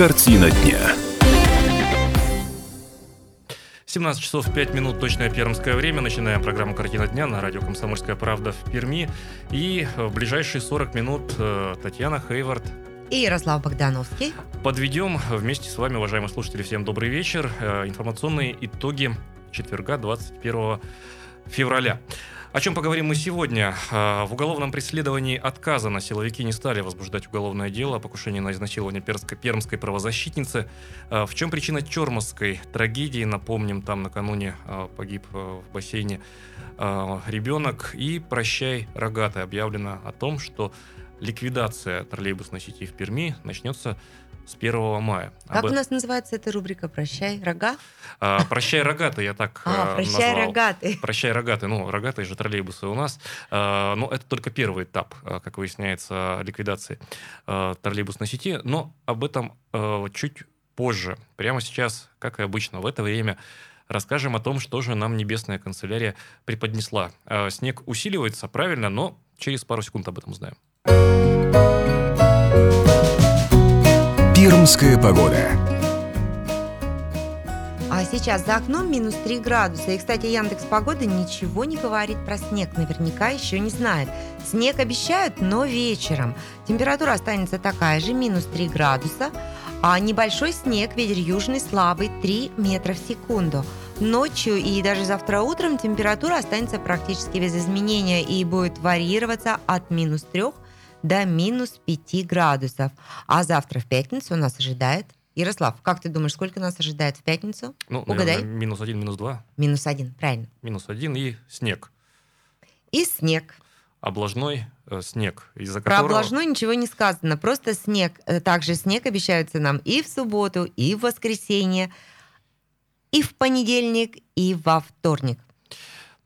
Картина дня. 17 часов 5 минут, точное пермское время. Начинаем программу «Картина дня» на радио «Комсомольская правда» в Перми. И в ближайшие 40 минут э, Татьяна Хейвард и Ярослав Богдановский. Подведем вместе с вами, уважаемые слушатели, всем добрый вечер. Э, информационные итоги четверга 21 февраля. О чем поговорим мы сегодня? А, в уголовном преследовании отказано. Силовики не стали возбуждать уголовное дело о покушении на изнасилование пермской, пермской правозащитницы. А, в чем причина Чермовской трагедии? Напомним, там накануне а, погиб в бассейне ребенок. И «Прощай, рогатый» объявлено о том, что ликвидация троллейбусной сети в Перми начнется с 1 мая. Как Об... у нас называется эта рубрика «Прощай, рога»? А, «Прощай, рогатый» я так а, «Прощай, назвал. рогатый». «Прощай, рогатый». Ну, рогатые же троллейбусы у нас. А, но это только первый этап, а, как выясняется, ликвидации а, троллейбусной сети. Но об этом а, чуть позже. Прямо сейчас, как и обычно, в это время расскажем о том, что же нам Небесная канцелярия преподнесла. Снег усиливается, правильно, но через пару секунд об этом узнаем. Пермская погода. А сейчас за окном минус 3 градуса. И, кстати, Яндекс Погода ничего не говорит про снег. Наверняка еще не знает. Снег обещают, но вечером. Температура останется такая же, минус 3 градуса. А небольшой снег, ветер южный слабый, 3 метра в секунду. Ночью и даже завтра утром температура останется практически без изменения и будет варьироваться от минус 3 до минус 5 градусов. А завтра в пятницу нас ожидает Ярослав, как ты думаешь, сколько нас ожидает в пятницу? Ну, Угадай. Наверное, минус один, минус два. Минус один, правильно. Минус один и снег. И снег. Облажной э, снег, из-за Про которого... облажной ничего не сказано, просто снег. Э, также снег обещается нам и в субботу, и в воскресенье, и в понедельник, и во вторник.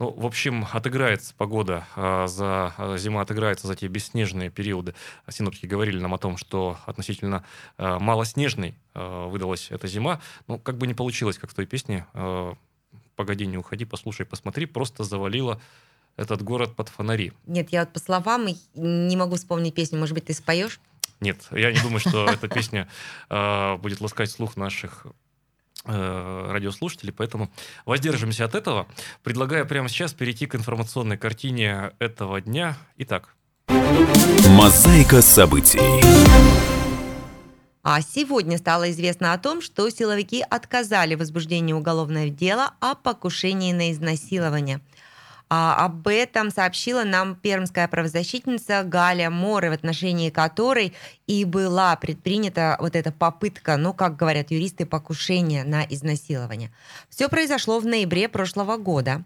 Ну, в общем, отыграется погода а, за а, зима отыграется за те бесснежные периоды. Синоптики говорили нам о том, что относительно а, малоснежной выдалась эта зима. Ну, как бы не получилось, как в той песне «Погоди, не уходи, послушай, посмотри», просто завалило этот город под фонари. Нет, я вот по словам не могу вспомнить песню. Может быть, ты споешь? Нет, я не думаю, что эта песня будет ласкать слух наших Э, радиослушателей, поэтому воздержимся от этого. Предлагаю прямо сейчас перейти к информационной картине этого дня. Итак. Мозаика событий. А сегодня стало известно о том, что силовики отказали в возбуждении уголовного дела о покушении на изнасилование – а, об этом сообщила нам пермская правозащитница Галя Моры, в отношении которой и была предпринята вот эта попытка, ну, как говорят юристы, покушения на изнасилование. Все произошло в ноябре прошлого года.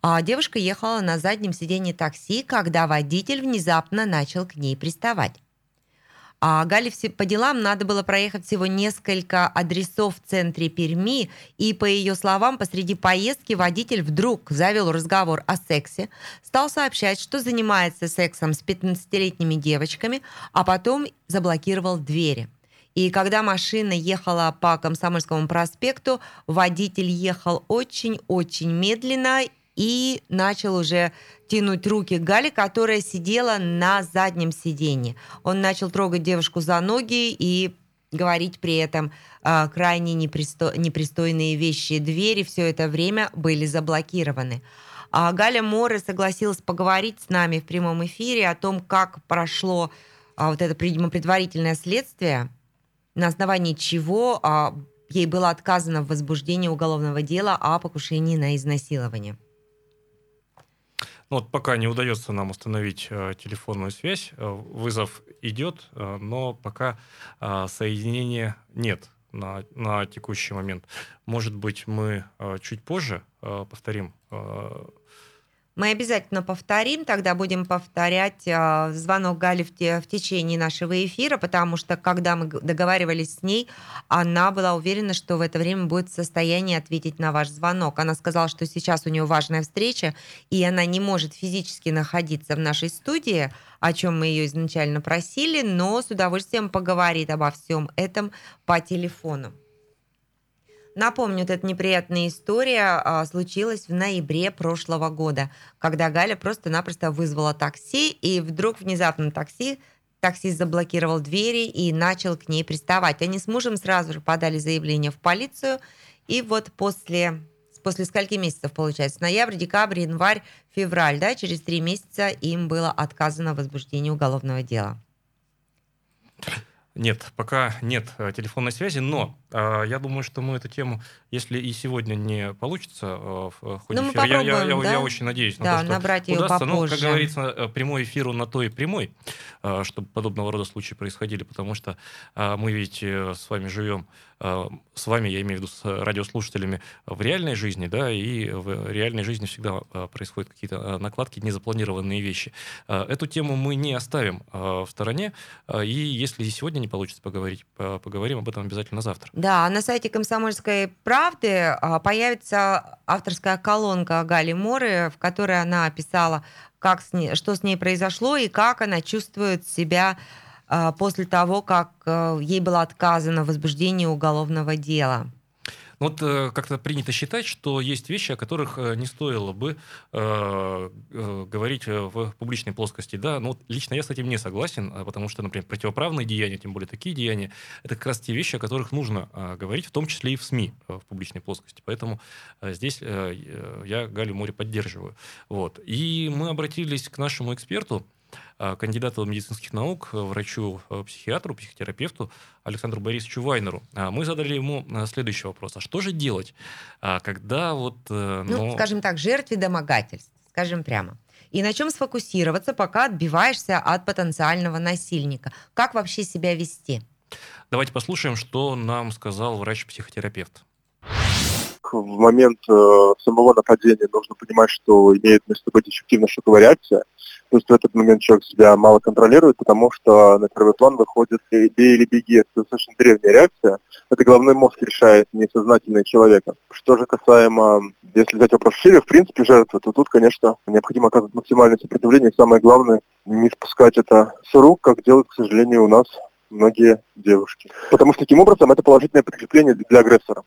А девушка ехала на заднем сиденье такси, когда водитель внезапно начал к ней приставать. А Гале по делам надо было проехать всего несколько адресов в центре Перми, и, по ее словам, посреди поездки водитель вдруг завел разговор о сексе, стал сообщать, что занимается сексом с 15-летними девочками, а потом заблокировал двери. И когда машина ехала по Комсомольскому проспекту, водитель ехал очень-очень медленно и начал уже тянуть руки Гали, которая сидела на заднем сиденье. Он начал трогать девушку за ноги и говорить при этом э, крайне непристо... непристойные вещи. Двери все это время были заблокированы. А Галя Море согласилась поговорить с нами в прямом эфире о том, как прошло а, вот это, видимо, предварительное следствие, на основании чего а, ей было отказано в возбуждении уголовного дела о покушении на изнасилование. Ну, вот пока не удается нам установить э, телефонную связь, э, вызов идет, э, но пока э, соединения нет на, на текущий момент. Может быть, мы э, чуть позже э, повторим э, мы обязательно повторим, тогда будем повторять э, звонок Гали в, те, в течение нашего эфира, потому что когда мы договаривались с ней, она была уверена, что в это время будет в состоянии ответить на ваш звонок. Она сказала, что сейчас у нее важная встреча, и она не может физически находиться в нашей студии, о чем мы ее изначально просили, но с удовольствием поговорит обо всем этом по телефону. Напомню, эта неприятная история а, случилась в ноябре прошлого года, когда Галя просто-напросто вызвала такси, и вдруг внезапно такси таксист заблокировал двери и начал к ней приставать. Они с мужем сразу же подали заявление в полицию, и вот после после скольки месяцев получается? Ноябрь, декабрь, январь, февраль, да? Через три месяца им было отказано в возбуждении уголовного дела. Нет, пока нет э, телефонной связи, но я думаю, что мы эту тему, если и сегодня не получится э, в ходе ну, эфира, я, я, я, да? я очень надеюсь на да, то, что набрать ее удастся. попозже. Ну, как говорится, э, прямой эфир на то и прямой, э, чтобы подобного рода случаи происходили, потому что мы ведь э, с вами живем с вами, я имею в виду с радиослушателями, в реальной жизни, да, и в реальной жизни всегда происходят какие-то накладки, незапланированные вещи. Эту тему мы не оставим в стороне, и если сегодня не получится поговорить, поговорим об этом обязательно завтра. Да, на сайте «Комсомольской правды» появится авторская колонка Гали Моры, в которой она описала, как с ней, что с ней произошло и как она чувствует себя а, после того, как э, ей было отказано в возбуждении уголовного дела. Ну, вот э, как-то принято считать, что есть вещи, о которых э, не стоило бы э, говорить в публичной плоскости. Да? Но вот лично я с этим не согласен, потому что, например, противоправные деяния, тем более такие деяния, это как раз те вещи, о которых нужно говорить, в том числе и в СМИ в публичной плоскости. Поэтому здесь я Галю Море поддерживаю. Вот. И мы обратились к нашему эксперту, Э, кандидату медицинских наук, э, врачу-психиатру, э, психотерапевту Александру Борисовичу Вайнеру. А мы задали ему следующий вопрос. А что же делать, а, когда вот... Ну, ну скажем так, жертве домогательств, скажем прямо. И на чем сфокусироваться, пока отбиваешься от потенциального насильника? Как вообще себя вести? Давайте послушаем, что нам сказал врач-психотерапевт. В момент э, самого нападения нужно понимать, что имеет место быть эффективная шоковая реакция. То есть в этот момент человек себя мало контролирует, потому что на первый план выходит «бей или беги». Это достаточно древняя реакция. Это головной мозг решает, несознательный человека. Что же касаемо, если взять вопрос шире, в принципе, жертвы, то тут, конечно, необходимо оказывать максимальное сопротивление. Самое главное, не спускать это с рук, как делают, к сожалению, у нас многие девушки. Потому что таким образом это положительное подкрепление для агрессора.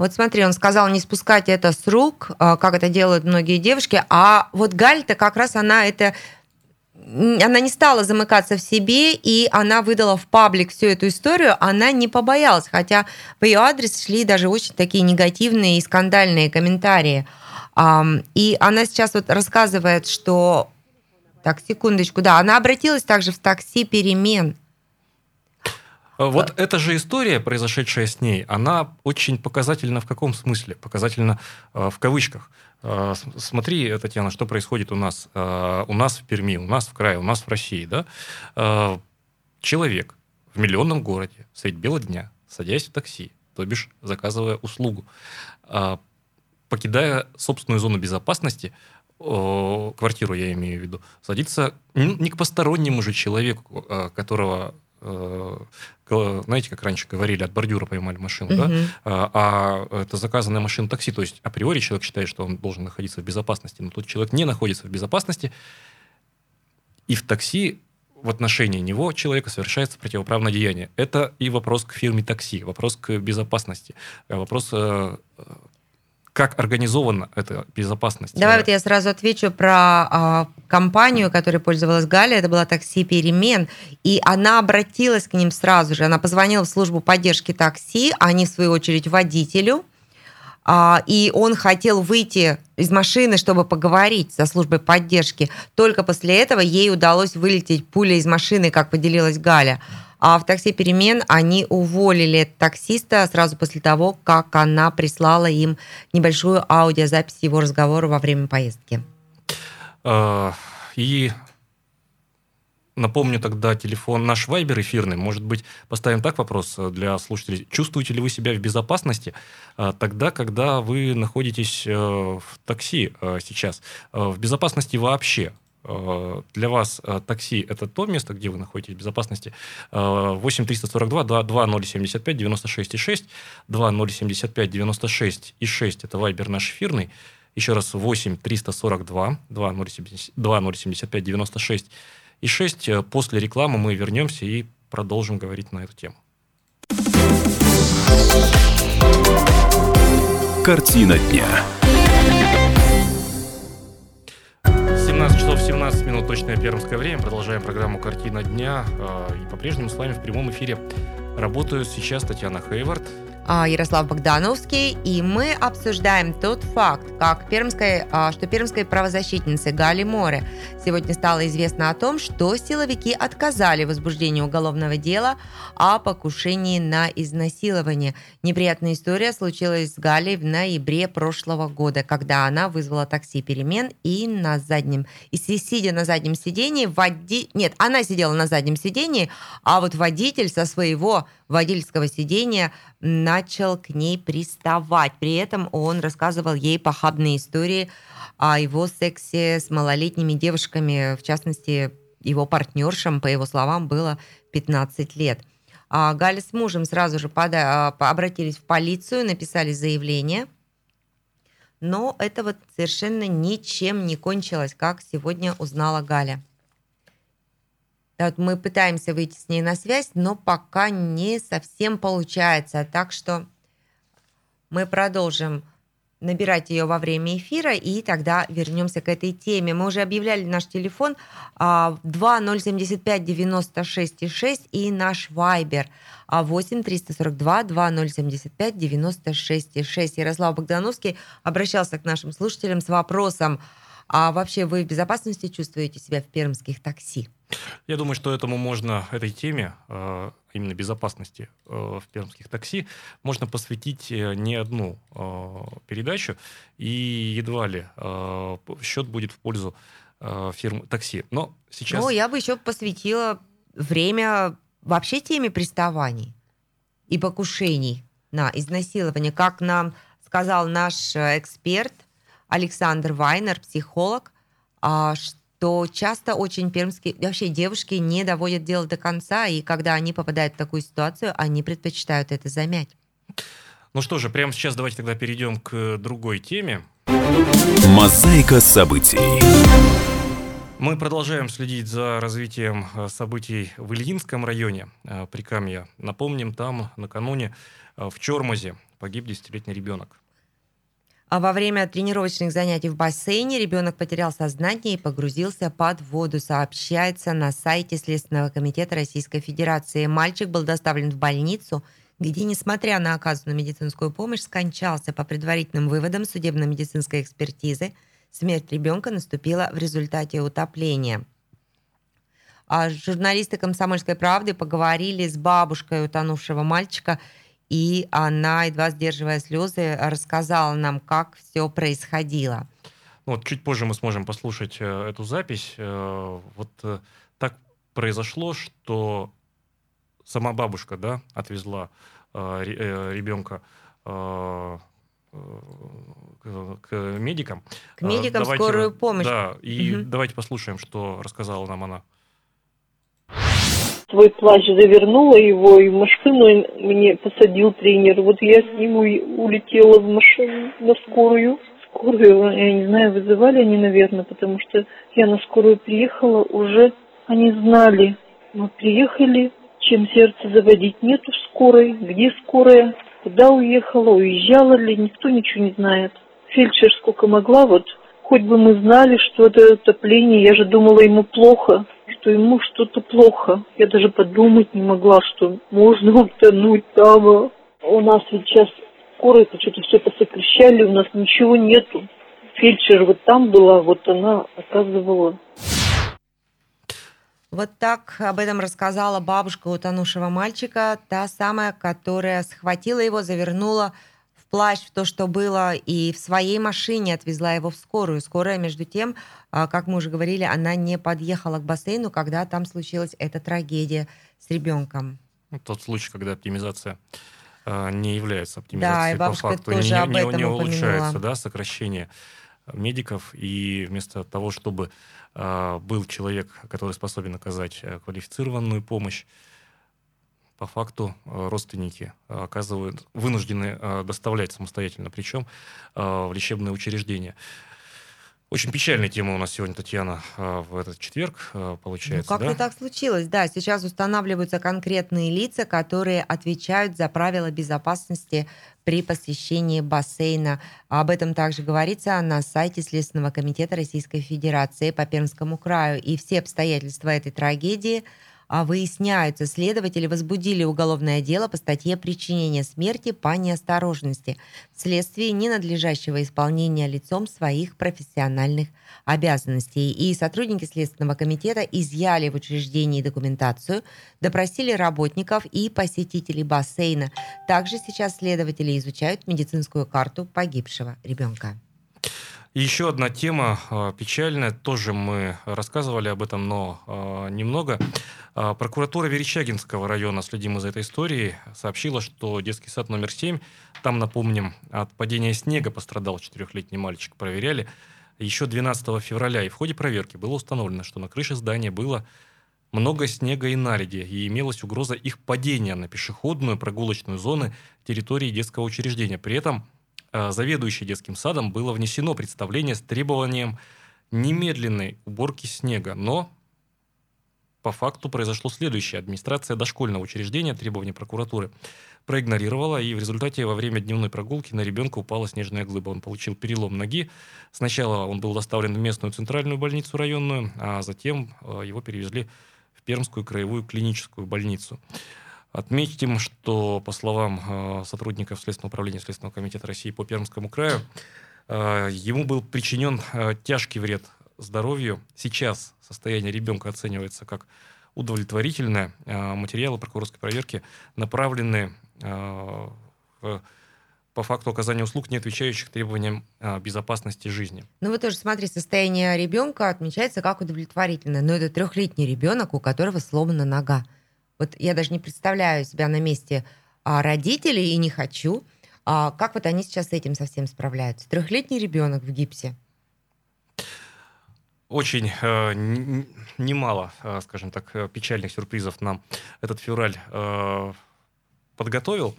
Вот смотри, он сказал не спускать это с рук, а, как это делают многие девушки, а вот Галь-то как раз она это она не стала замыкаться в себе, и она выдала в паблик всю эту историю, она не побоялась, хотя по ее адрес шли даже очень такие негативные и скандальные комментарии. И она сейчас вот рассказывает, что... Так, секундочку, да, она обратилась также в такси «Перемен», Э, вот эта же история, произошедшая с ней, она очень показательна в каком смысле? Показательна э, в кавычках. Э, смотри, Татьяна, что происходит у нас. У нас в Перми, у нас в крае, у нас в России. Да? Человек в миллионном городе средь бела дня, садясь в такси, то бишь заказывая услугу, покидая собственную зону безопасности, квартиру я имею в виду, садится не к постороннему же человеку, которого знаете, как раньше говорили, от бордюра поймали машину, угу. да? А, а это заказанная машина такси, то есть априори человек считает, что он должен находиться в безопасности, но тут человек не находится в безопасности, и в такси в отношении него человека совершается противоправное деяние. Это и вопрос к фирме такси, вопрос к безопасности, вопрос э, как организована эта безопасность? Давай вот я сразу отвечу про э, компанию, которой пользовалась Галя. Это была такси «Перемен». И она обратилась к ним сразу же. Она позвонила в службу поддержки такси, они, в свою очередь, водителю. Э, и он хотел выйти из машины, чтобы поговорить со службой поддержки. Только после этого ей удалось вылететь пуля из машины, как поделилась Галя. А в такси перемен они уволили таксиста сразу после того, как она прислала им небольшую аудиозапись его разговора во время поездки. А, и Напомню тогда телефон наш Вайбер эфирный. Может быть, поставим так вопрос для слушателей. Чувствуете ли вы себя в безопасности а, тогда, когда вы находитесь э, в такси э, сейчас? Э, в безопасности вообще? Э, для вас э, такси – это то место, где вы находитесь в безопасности. 8 342 2075 96 и 6, 2075 96 и 6 – это вайбер наш эфирный. Еще раз 8 342 2075 96 и 6. После рекламы мы вернемся и продолжим говорить на эту тему. Картина дня. 17 часов 17 минут, точное пермское время. Продолжаем программу «Картина дня». А, И по-прежнему с вами в прямом эфире работают сейчас Татьяна Хейвард. А, Ярослав Богдановский, и мы обсуждаем тот факт, как пермской, а, что пермской правозащитнице Гали Море сегодня стало известно о том, что силовики отказали в возбуждении уголовного дела о покушении на изнасилование. Неприятная история случилась с Галей в ноябре прошлого года, когда она вызвала такси «Перемен» и на заднем, и си- сидя на заднем сидении, води... нет, она сидела на заднем сидении, а вот водитель со своего водительского сидения начал к ней приставать. При этом он рассказывал ей похабные истории о его сексе с малолетними девушками, в частности, его партнершам, по его словам, было 15 лет. А Галя с мужем сразу же пода- а, обратились в полицию, написали заявление, но это вот совершенно ничем не кончилось, как сегодня узнала Галя. Да, вот мы пытаемся выйти с ней на связь, но пока не совсем получается. Так что мы продолжим набирать ее во время эфира, и тогда вернемся к этой теме. Мы уже объявляли наш телефон а, 2075 96 6 и наш Вайбер а 8 342 2075 96 6. Ярослав Богдановский обращался к нашим слушателям с вопросом, а вообще вы в безопасности чувствуете себя в пермских такси? Я думаю, что этому можно, этой теме, э, именно безопасности э, в пермских такси, можно посвятить э, не одну передачу, и едва ли счет будет в пользу фирмы такси. Но сейчас... Ну, я бы еще посвятила время вообще теме приставаний и покушений на изнасилование. Как нам сказал наш эксперт Александр Вайнер, психолог, а, что часто очень пермские, вообще девушки не доводят дело до конца, и когда они попадают в такую ситуацию, они предпочитают это замять. Ну что же, прямо сейчас давайте тогда перейдем к другой теме. Мозаика событий. Мы продолжаем следить за развитием э, событий в Ильинском районе э, Прикамья. Напомним, там накануне э, в Чормозе погиб десятилетний ребенок. А во время тренировочных занятий в бассейне ребенок потерял сознание и погрузился под воду, сообщается на сайте Следственного комитета Российской Федерации. Мальчик был доставлен в больницу, где, несмотря на оказанную медицинскую помощь, скончался. По предварительным выводам судебно-медицинской экспертизы, смерть ребенка наступила в результате утопления. А журналисты «Комсомольской правды» поговорили с бабушкой утонувшего мальчика, и она, едва сдерживая слезы, рассказала нам, как все происходило. Ну, Вот чуть позже мы сможем послушать э, эту запись. Э, Вот э, так произошло, что сама бабушка, да, отвезла ре- ребенка к- медикам. К медикам давайте, скорую помощь. Да, и Мгм. давайте послушаем, что рассказала нам она. Свой плащ завернула его и в машину мне посадил тренер. Вот я с ним улетела в машину на скорую. Скорую, я не знаю, вызывали они, наверное, потому что я на скорую приехала, уже они знали. Мы приехали, чем сердце заводить нету скорой, где скорая, куда уехала, уезжала ли, никто ничего не знает. Фельдшер сколько могла, вот хоть бы мы знали, что это отопление, я же думала ему плохо, что ему что-то плохо. Я даже подумать не могла, что можно утонуть там. У нас ведь сейчас скорые что-то все посокращали, у нас ничего нету. Фельдшер вот там была, вот она оказывала Вот так об этом рассказала бабушка утонувшего мальчика, та самая, которая схватила его, завернула плащ, в то, что было, и в своей машине отвезла его в скорую. Скорая, между тем, а, как мы уже говорили, она не подъехала к бассейну, когда там случилась эта трагедия с ребенком. Ну, Тот случай, когда оптимизация э, не является Да, оптимизацией и по бабушка факту, тоже не, об не- этом не упомянула. улучшается, да, сокращение медиков, и вместо того, чтобы э, был человек, который способен оказать э, квалифицированную помощь, по факту э, родственники э, оказывают, вынуждены э, доставлять самостоятельно, причем в лечебное учреждение. Очень печальная тема у нас сегодня, Татьяна, в этот четверг, а, Ну, получается, как-то да? так случилось, да. Сейчас устанавливаются конкретные лица, которые отвечают за правила безопасности при посещении бассейна. Об этом также говорится на сайте Следственного комитета Российской Федерации по Пермскому краю. И все обстоятельства этой трагедии а, выясняются. Следователи возбудили уголовное дело по статье «Причинение смерти по неосторожности» вследствие ненадлежащего исполнения лицом своих профессиональных обязанностей. И сотрудники Следственного комитета изъяли в учреждении документацию, допросили работников и посетителей бассейна. Также сейчас следователи изучают медицинскую карту погибшего ребенка. Еще одна тема а, печальная, тоже мы рассказывали об этом, но а, немного. А, Прокуратура Верещагинского района, следим за этой историей, сообщила, что детский сад номер 7, там, напомним, от падения снега пострадал четырехлетний мальчик, проверяли еще 12 февраля. И в ходе проверки было установлено, что на крыше здания было много снега и наледи, и имелась угроза их падения на пешеходную прогулочную зону территории детского учреждения. При этом заведующей детским садом было внесено представление с требованием немедленной уборки снега, но по факту произошло следующее. Администрация дошкольного учреждения требования прокуратуры проигнорировала, и в результате во время дневной прогулки на ребенка упала снежная глыба. Он получил перелом ноги. Сначала он был доставлен в местную центральную больницу районную, а затем э, его перевезли в Пермскую краевую клиническую больницу. Отметим, что, по словам э, сотрудников Следственного управления Следственного комитета России по Пермскому краю, э, ему был причинен э, тяжкий вред здоровью. Сейчас состояние ребенка оценивается как удовлетворительное. Материалы прокурорской проверки направлены по факту оказания услуг, не отвечающих требованиям безопасности жизни. Ну вот тоже смотри, состояние ребенка отмечается как удовлетворительное. Но это трехлетний ребенок, у которого сломана нога. Вот я даже не представляю себя на месте а, родителей и не хочу. А, как вот они сейчас с этим совсем справляются? Трехлетний ребенок в гипсе. Очень э, немало, э, скажем так, э, печальных сюрпризов нам этот февраль э, подготовил.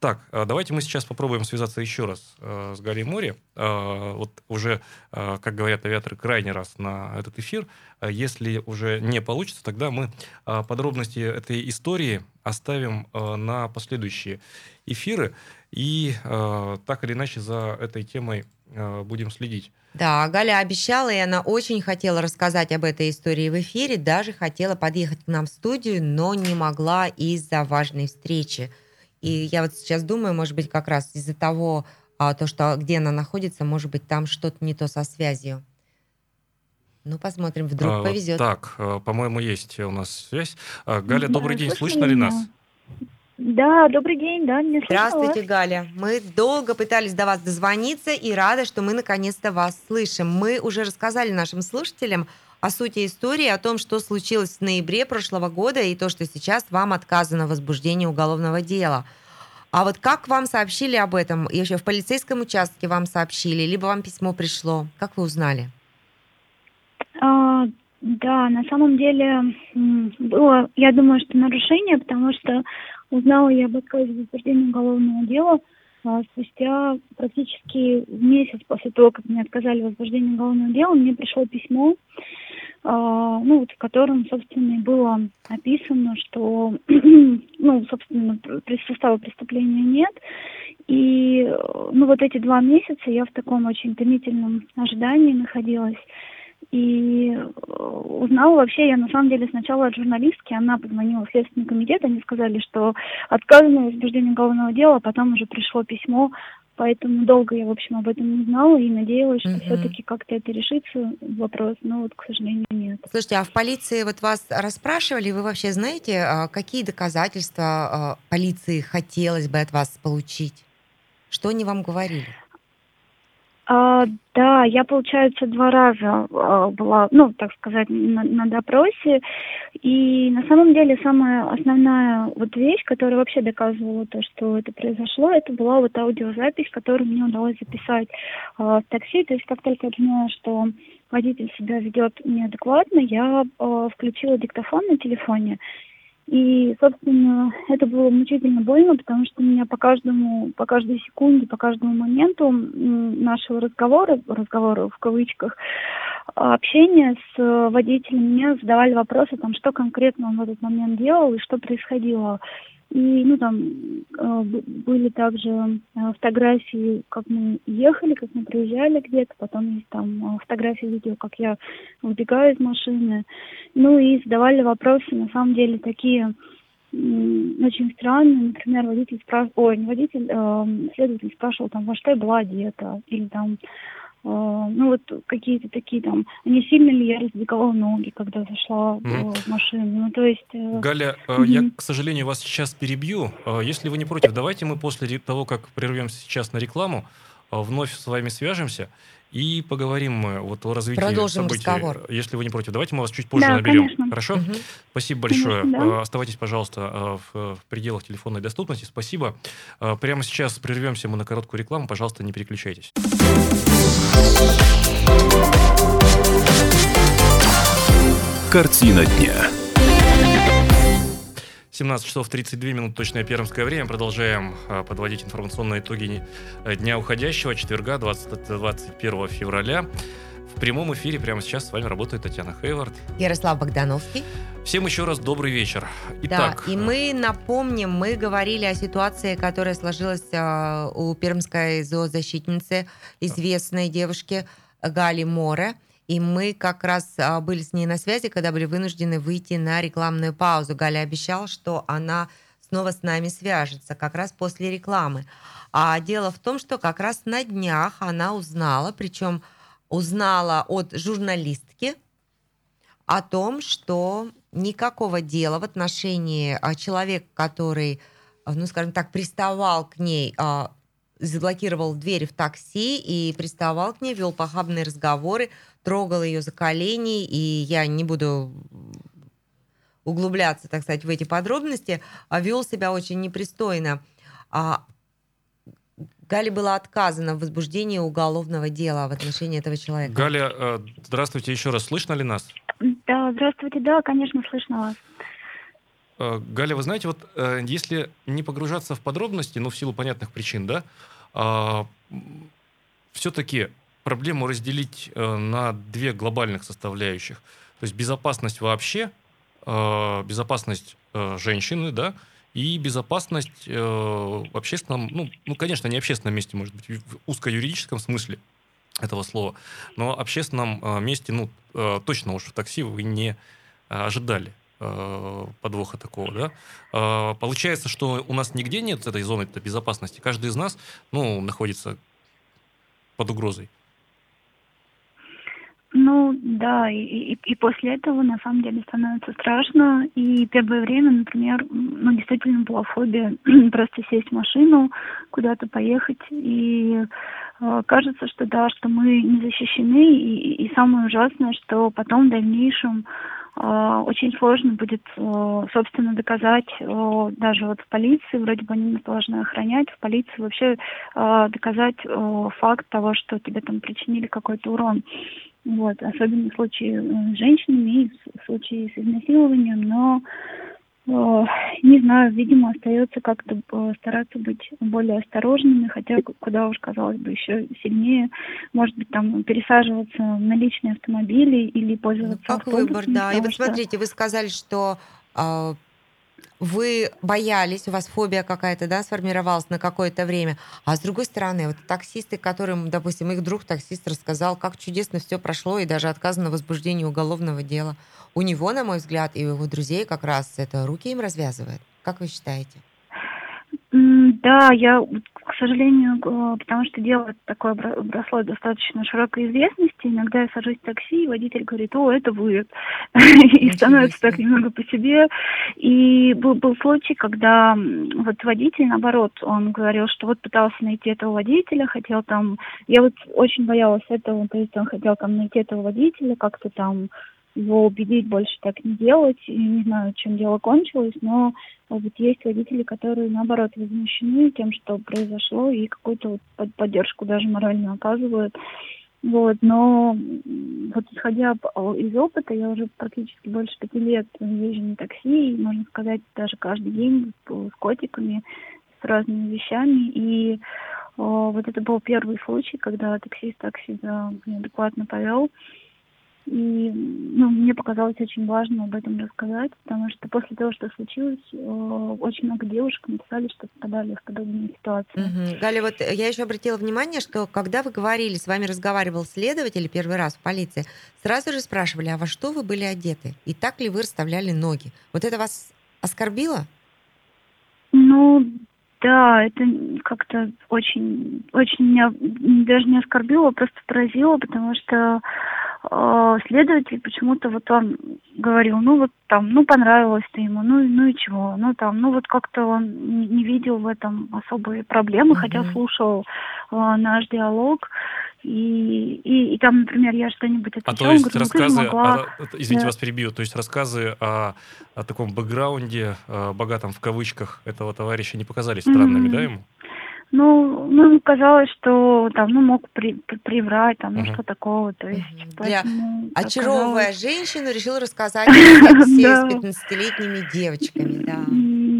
Так, э, давайте мы сейчас попробуем связаться еще раз э, с Галей Мори. Э, вот уже, э, как говорят авиаторы, крайний раз на этот эфир. Э, Если уже не получится, тогда мы э, подробности этой истории оставим на последующие эфиры. И так или иначе за этой темой будем следить. Да, Галя обещала, и она очень хотела рассказать об этой истории в эфире, даже хотела подъехать к нам в студию, но не могла из-за важной встречи. И я вот сейчас думаю, может быть, как раз из-за того, а, то, что где она находится, может быть, там что-то не то со связью. Ну, посмотрим, вдруг А, повезет. Так, э, по-моему, есть у нас связь. А, Галя, Да, добрый день. слышно ли нас? Да, добрый день, да, меня слышно Здравствуйте, вас? Галя. Мы долго пытались до вас дозвониться и рада, что мы наконец-то вас слышим. Мы уже рассказали нашим слушателям о сути истории, о том, что случилось в ноябре прошлого года и то, что сейчас вам отказано в возбуждении уголовного дела. А вот как вам сообщили об этом? Еще в полицейском участке вам сообщили, либо вам письмо пришло? Как вы узнали? А, да, на самом деле было, я думаю, что нарушение, потому что узнала я об отказе в возбуждении уголовного дела а, спустя практически месяц после того, как мне отказали в возбуждении уголовного дела, мне пришло письмо, ну, вот в котором, собственно, и было описано, что, ну, собственно, состава преступления нет, и, ну, вот эти два месяца я в таком очень томительном ожидании находилась. И э, узнала вообще я на самом деле сначала от журналистки, она позвонила в Следственный комитет, они сказали, что отказано в возбуждении уголовного дела, а потом уже пришло письмо, поэтому долго я, в общем, об этом не знала и надеялась, что Мгм. все-таки как-то это решится, вопрос, но вот, к сожалению, нет. Слушайте, а в полиции вот вас расспрашивали, вы вообще знаете, а, какие доказательства а, полиции хотелось бы от вас получить? Что они вам говорили? А, да, я, получается, два раза а, была, ну, так сказать, на, на допросе. И на самом деле самая основная вот вещь, которая вообще доказывала то, что это произошло, это была вот аудиозапись, которую мне удалось записать а, в такси. То есть как только я поняла, что водитель себя ведет неадекватно, я а, включила диктофон на телефоне И, собственно, это было мучительно больно, потому что меня по каждому, по каждой секунде, по каждому моменту нашего разговора, разговора в кавычках, общения с водителем мне задавали вопросы, там, что конкретно он в этот момент делал и что происходило. И, ну, там э, были также э, фотографии, как мы ехали, как мы приезжали где-то, потом есть там э, фотографии, видео, как я выбегаю из машины. Ну, и задавали вопросы, на самом деле, такие очень странные. Например, водитель спрашивал, ой, не водитель, э, следователь спрашивал, там, во что я была одета, или там, ну вот какие-то такие там, не сильно ли я раздвигала ноги, когда зашла mm. в машину. Ну, то есть... Э, Галя, mm-hmm. я, к сожалению, вас сейчас перебью. Если вы не против, давайте мы после того, как прервемся сейчас на рекламу, вновь с вами свяжемся и поговорим мы вот о развитии Продолжим событий. разговор. Если вы не против, давайте мы вас чуть позже да, наберем. Конечно. Хорошо? Угу. Спасибо большое. Конечно, да. Оставайтесь, пожалуйста, в пределах телефонной доступности. Спасибо. Прямо сейчас прервемся мы на короткую рекламу. Пожалуйста, не переключайтесь. Картина дня. 17 часов 32 минут, точное пермское время. Продолжаем а, подводить информационные итоги э, дня уходящего, четверга, 20, 21 февраля. В прямом эфире прямо сейчас с вами работает Татьяна Хейвард. Ярослав Богдановский. Всем еще раз добрый вечер. Итак, да, и мы напомним, мы говорили о ситуации, которая сложилась э, у пермской зоозащитницы, известной девушки Гали Море. И мы как раз а, были с ней на связи, когда были вынуждены выйти на рекламную паузу. Галя обещала, что она снова с нами свяжется, как раз после рекламы. А дело в том, что как раз на днях она узнала, причем узнала от журналистки о том, что никакого дела в отношении а, человека, который, а, ну, скажем так, приставал к ней заблокировал дверь в такси и приставал к ней, вел похабные разговоры, трогал ее за колени, и я не буду углубляться, так сказать, в эти подробности, а вел себя очень непристойно. А Гале было отказано в возбуждении уголовного дела в отношении этого человека. Галя, э, здравствуйте еще раз. Слышно ли нас? Да, здравствуйте, да, конечно, слышно вас. Э, Галя, вы знаете, вот э, если не погружаться в подробности, ну, в силу понятных причин, да, а, все-таки проблему разделить на две глобальных составляющих. То есть безопасность вообще, безопасность женщины, да, и безопасность в общественном, ну, ну, конечно, не общественном месте, может быть, в узкоюридическом смысле этого слова, но общественном месте, ну, точно уж в такси вы не ожидали. Э, подвоха такого, да. Э, получается, что у нас нигде нет этой зоны безопасности. Каждый из нас, ну, находится под угрозой. Ну, да, и, и, и после этого на самом деле становится страшно. И первое время, например, ну, действительно была фобия просто сесть в машину, куда-то поехать. И э, кажется, что да, что мы не защищены. И, и самое ужасное, что потом в дальнейшем а, очень сложно будет, э, собственно, доказать э, даже вот в полиции, вроде бы они нас должны охранять, в полиции вообще э, доказать факт того, что тебе там причинили какой-то урон. Вот, особенно в случае с женщинами и в случае с изнасилованием, но не знаю, видимо, остается как-то стараться быть более осторожными, хотя куда уж, казалось бы, еще сильнее, может быть, там пересаживаться на личные автомобили или пользоваться ну, Как выбор, да. И вот что... смотрите, вы сказали, что э, вы боялись, у вас фобия какая-то, да, сформировалась на какое-то время, а с другой стороны, вот таксисты, которым, допустим, их друг таксист рассказал, как чудесно все прошло, и даже отказано возбуждение уголовного дела – у него, на мой взгляд, и у его друзей как раз это руки им развязывает. Как вы считаете? Да, я, к сожалению, потому что дело такое обросло достаточно широкой известности. Иногда я сажусь в такси, и водитель говорит, о, это вы. И становится так немного по себе. И был, был случай, когда вот водитель, наоборот, он говорил, что вот пытался найти этого водителя, хотел там... Я вот очень боялась этого, то есть он хотел там найти этого водителя, как-то там его убедить больше так не делать. И не знаю, чем дело кончилось, но вот есть водители, которые, наоборот, возмущены тем, что произошло, и какую-то вот поддержку даже морально оказывают. Вот, но вот исходя из опыта, я уже практически больше пяти лет езжу на такси, можно сказать, даже каждый день с котиками, с разными вещами. И о, вот это был первый случай, когда таксист так себя неадекватно повел. И ну, мне показалось очень важно об этом рассказать, потому что после того, что случилось, о, очень много девушек написали, что попадали в подобные ситуации. Мгм. Галя, вот я еще обратила внимание, что когда вы говорили, с вами разговаривал следователь первый раз в полиции, сразу же спрашивали, а во что вы были одеты? И так ли вы расставляли ноги? Вот это вас оскорбило? Ну, да, это как-то очень, очень меня даже не оскорбило, а просто поразило, потому что э, следователь почему-то вот он говорил, ну вот там, ну понравилось ты ему, ну, ну и чего, ну там, ну вот как-то он не, не видел в этом особой проблемы, хотя Мгм. слушал э, наш диалог, и, и, и там, например, я что-нибудь А отвечала, то он есть говорит, ну рассказы, могла. о- это- извините, Да. вас перебью, то есть рассказы о, о таком бэкграунде, э, богатом в кавычках этого товарища не показались странными, Мгм. да, ему? Ну, ну, ему казалось, что там, ну, мог при, при- приврать, там, ну, Мгм. что такого, то есть. Для поэтому Очаровывая оказалось- женщину, решил рассказать, как все Да. с 15-летними девочками, да.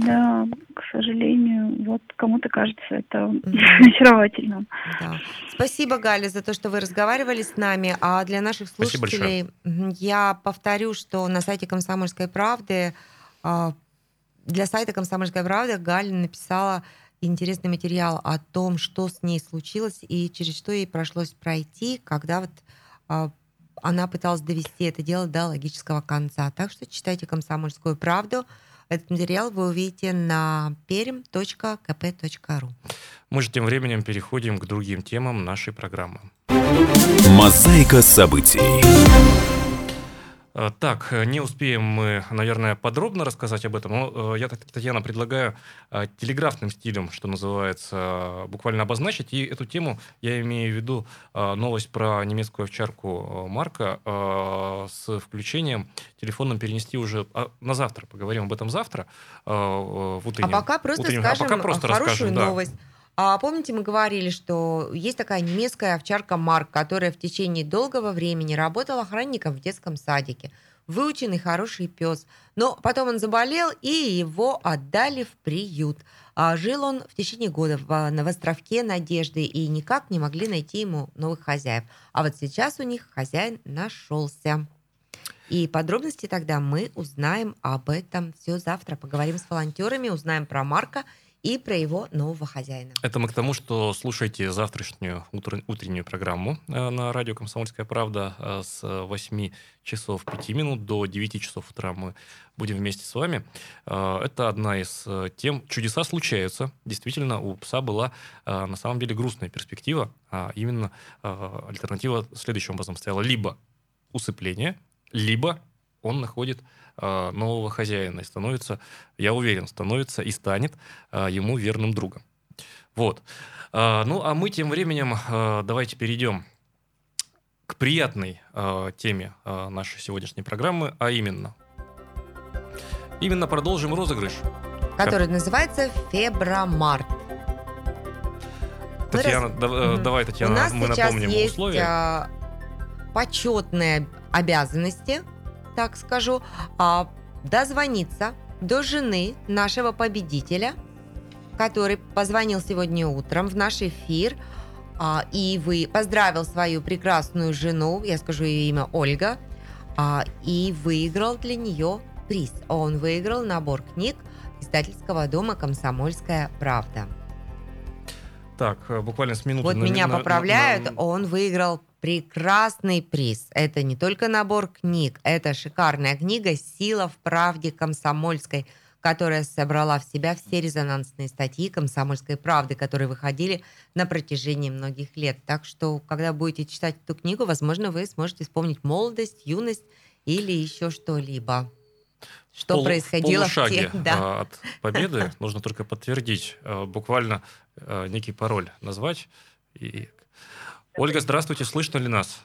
Да, к сожалению, вот кому-то кажется это очаровательным. Да. Спасибо, Галя, за то, что вы разговаривали с нами. А для наших слушателей я повторю, что на сайте «Комсомольской правды» а, для сайта «Комсомольская правда» Галя написала интересный материал о том, что с ней случилось и через что ей пришлось пройти, когда вот а, она пыталась довести это дело до логического конца. Так что читайте «Комсомольскую правду». Этот материал вы увидите на perm.kp.ru. Мы же тем временем переходим к другим темам нашей программы. Мозаика событий. Э, Так, э, не успеем мы, наверное, подробно рассказать об этом, но э, я, Тат- Татьяна, предлагаю телеграфным стилем, что называется, буквально обозначить. И эту тему я имею в виду новость про немецкую овчарку Марка с включением телефоном перенести уже а, на завтра. Поговорим об этом завтра в А утреннем. пока просто утреннем- а скажем пока просто хорошую расскажем, да. А помните, мы говорили, что есть такая немецкая овчарка Марк, которая в течение долгого времени работала охранником в детском садике. Выученный хороший пес. Но потом он заболел, и его отдали в приют. А жил он в течение года в, а, на островке Надежды, и никак не могли найти ему новых хозяев. А вот сейчас у них хозяин нашелся. И подробности тогда мы узнаем об этом все завтра. Поговорим с волонтерами, узнаем про Марка и про его нового хозяина. Это мы к тому, что слушайте завтрашнюю утр- утреннюю программу э, на радио «Комсомольская правда» э, с 8 часов 5 минут до 9 часов утра мы будем вместе с вами. Э, Это одна из тем. Чудеса случаются. Действительно, у пса была на самом деле грустная перспектива, а именно альтернатива следующим образом стояла. Либо усыпление, либо он находит э, нового хозяина и становится, я уверен, становится и станет э, ему верным другом. Вот. А, Ну, а мы тем временем э, давайте перейдем к приятной э, теме э, нашей сегодняшней программы, а именно... Именно продолжим розыгрыш. Который называется Фебромарт. Татьяна, раз- да- э, Мгм. давай, Татьяна, У нас мы сейчас напомним есть условия. почетные обязанности, так скажу, а, дозвониться до жены нашего победителя, который позвонил сегодня утром в наш эфир, а, и вы поздравил свою прекрасную жену, я скажу ее имя Ольга, а, и выиграл для нее приз. Он выиграл набор книг издательского дома «Комсомольская правда». Так, э, буквально с минуты. Вот на- меня на- на- поправляют, на- он выиграл прекрасный приз. Это не только набор книг, это шикарная книга «Сила в правде комсомольской», которая собрала в себя все резонансные статьи «Комсомольской правды», которые выходили на протяжении многих лет. Так что, когда будете читать эту книгу, возможно, вы сможете вспомнить молодость, юность или еще что-либо. Что Пол- происходило в, те... Да. а, от победы. Нужно только подтвердить, э, буквально э, некий пароль назвать. И... Ольга, здравствуйте, слышно ли нас?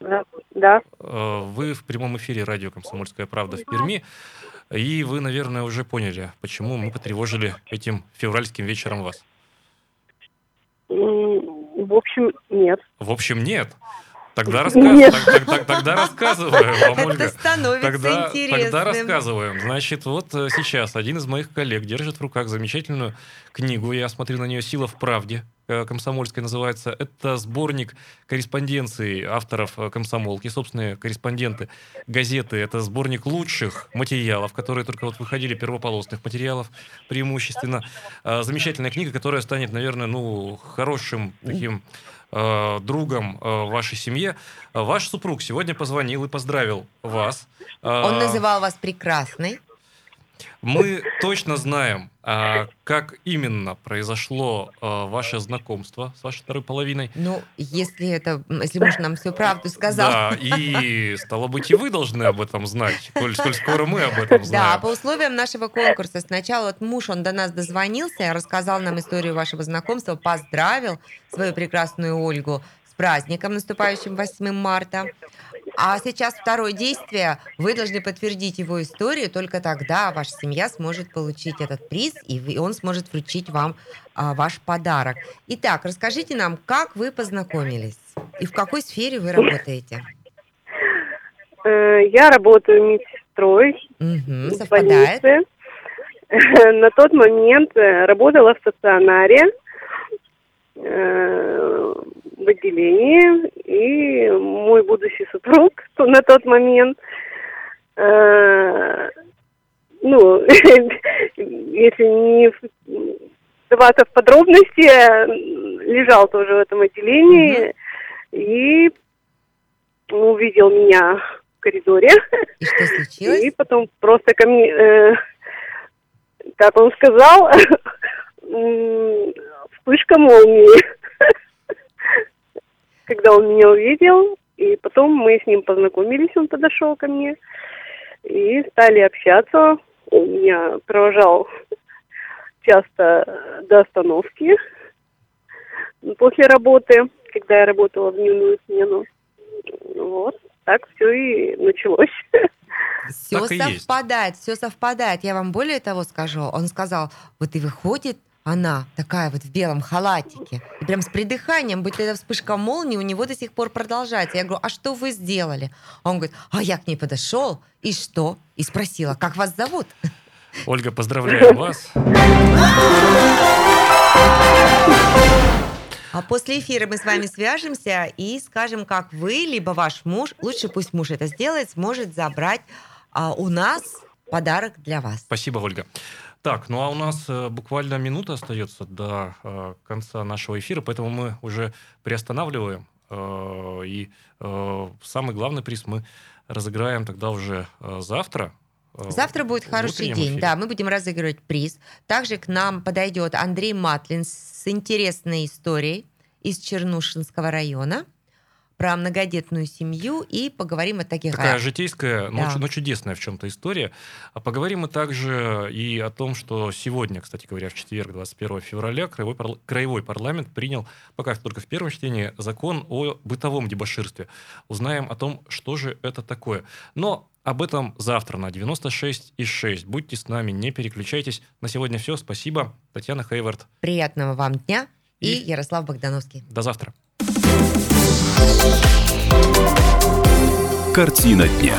Да. Э, Вы в прямом эфире радио «Комсомольская правда» в Перми. И вы, наверное, уже поняли, почему мы потревожили этим февральским вечером вас. В общем, нет. В общем, нет. Тогда, рассказ... Так- так- тогда рассказываем вам, Это Ольга. становится Тогда, интересным. тогда рассказываем. Значит, вот э, сейчас один из моих коллег держит в руках замечательную книгу. Я смотрю на нее «Сила в правде». Э, Комсомольская называется. Это сборник корреспонденции авторов э, комсомолки, собственные корреспонденты газеты. Это сборник лучших материалов, которые только вот выходили, первополосных материалов преимущественно. Э, Замечательная книга, которая станет, наверное, ну, хорошим таким э, другом э, вашей семье. Ваш супруг сегодня позвонил и поздравил вас. Он называл вас прекрасной. Мы точно знаем, а, как именно произошло а, ваше знакомство с вашей второй половиной. Ну, если это, если муж нам всю правду сказал. Да, и стало быть, и вы должны об этом знать, коль сколь скоро мы об этом Да, знаем. по условиям нашего конкурса сначала вот муж, он до нас дозвонился, рассказал нам историю вашего знакомства, поздравил свою прекрасную Ольгу с праздником, наступающим 8 марта. А сейчас второе действие. Вы должны подтвердить его историю, только тогда ваша семья сможет получить этот приз, и он сможет вручить вам а, ваш подарок. Итак, расскажите нам, как вы познакомились и в какой сфере вы работаете? Э, Я работаю медсестрой в совпадает. На тот момент э, работала в стационаре отделении, и мой будущий супруг то- на тот момент, э, ну, если не вдаваться в подробности, э, лежал тоже в этом отделении и увидел меня в коридоре. И что случилось? И потом просто ко мне, э, как он сказал, вспышка молнии. Когда он меня увидел, и потом мы с ним познакомились, он подошел ко мне, и стали общаться. Он меня провожал часто до остановки после работы, когда я работала в дневную смену. Вот, так все и началось. Все Так совпадает, все совпадает. Я вам более того скажу. Он сказал, вот и выходит она такая вот в белом халатике, и прям с придыханием, будто эта вспышка молнии у него до сих пор продолжается. Я говорю, а что вы сделали? Он говорит, а я к ней подошел, и что? И спросила, как вас зовут? Ольга, поздравляю вас. А после эфира мы с вами свяжемся и скажем, как вы, либо ваш муж, лучше пусть муж это сделает, сможет забрать а, у нас подарок для вас. Спасибо, Ольга. Так, ну а у нас э, буквально минута остается до э, конца нашего эфира, поэтому мы уже приостанавливаем. э, и самый главный приз мы разыграем тогда уже завтра. Завтра будет хороший день, эфире. да, мы будем разыгрывать приз. Также к нам подойдет Андрей Матлин с интересной историей из Чернушинского района про многодетную семью и поговорим о таких... Такая житейская, но, Да. но чудесная в чем-то история. А поговорим мы также и о том, что сегодня, кстати говоря, в четверг, 21 февраля, Краевой, парл- Краевой парламент принял, пока только в первом чтении, закон о бытовом дебоширстве. Узнаем о том, что же это такое. Но об этом завтра на 96,6. Будьте с нами, не переключайтесь. На сегодня все. Спасибо. Татьяна Хейвард. Приятного вам дня и, И- Ярослав Богдановский. До завтра. Картина дня.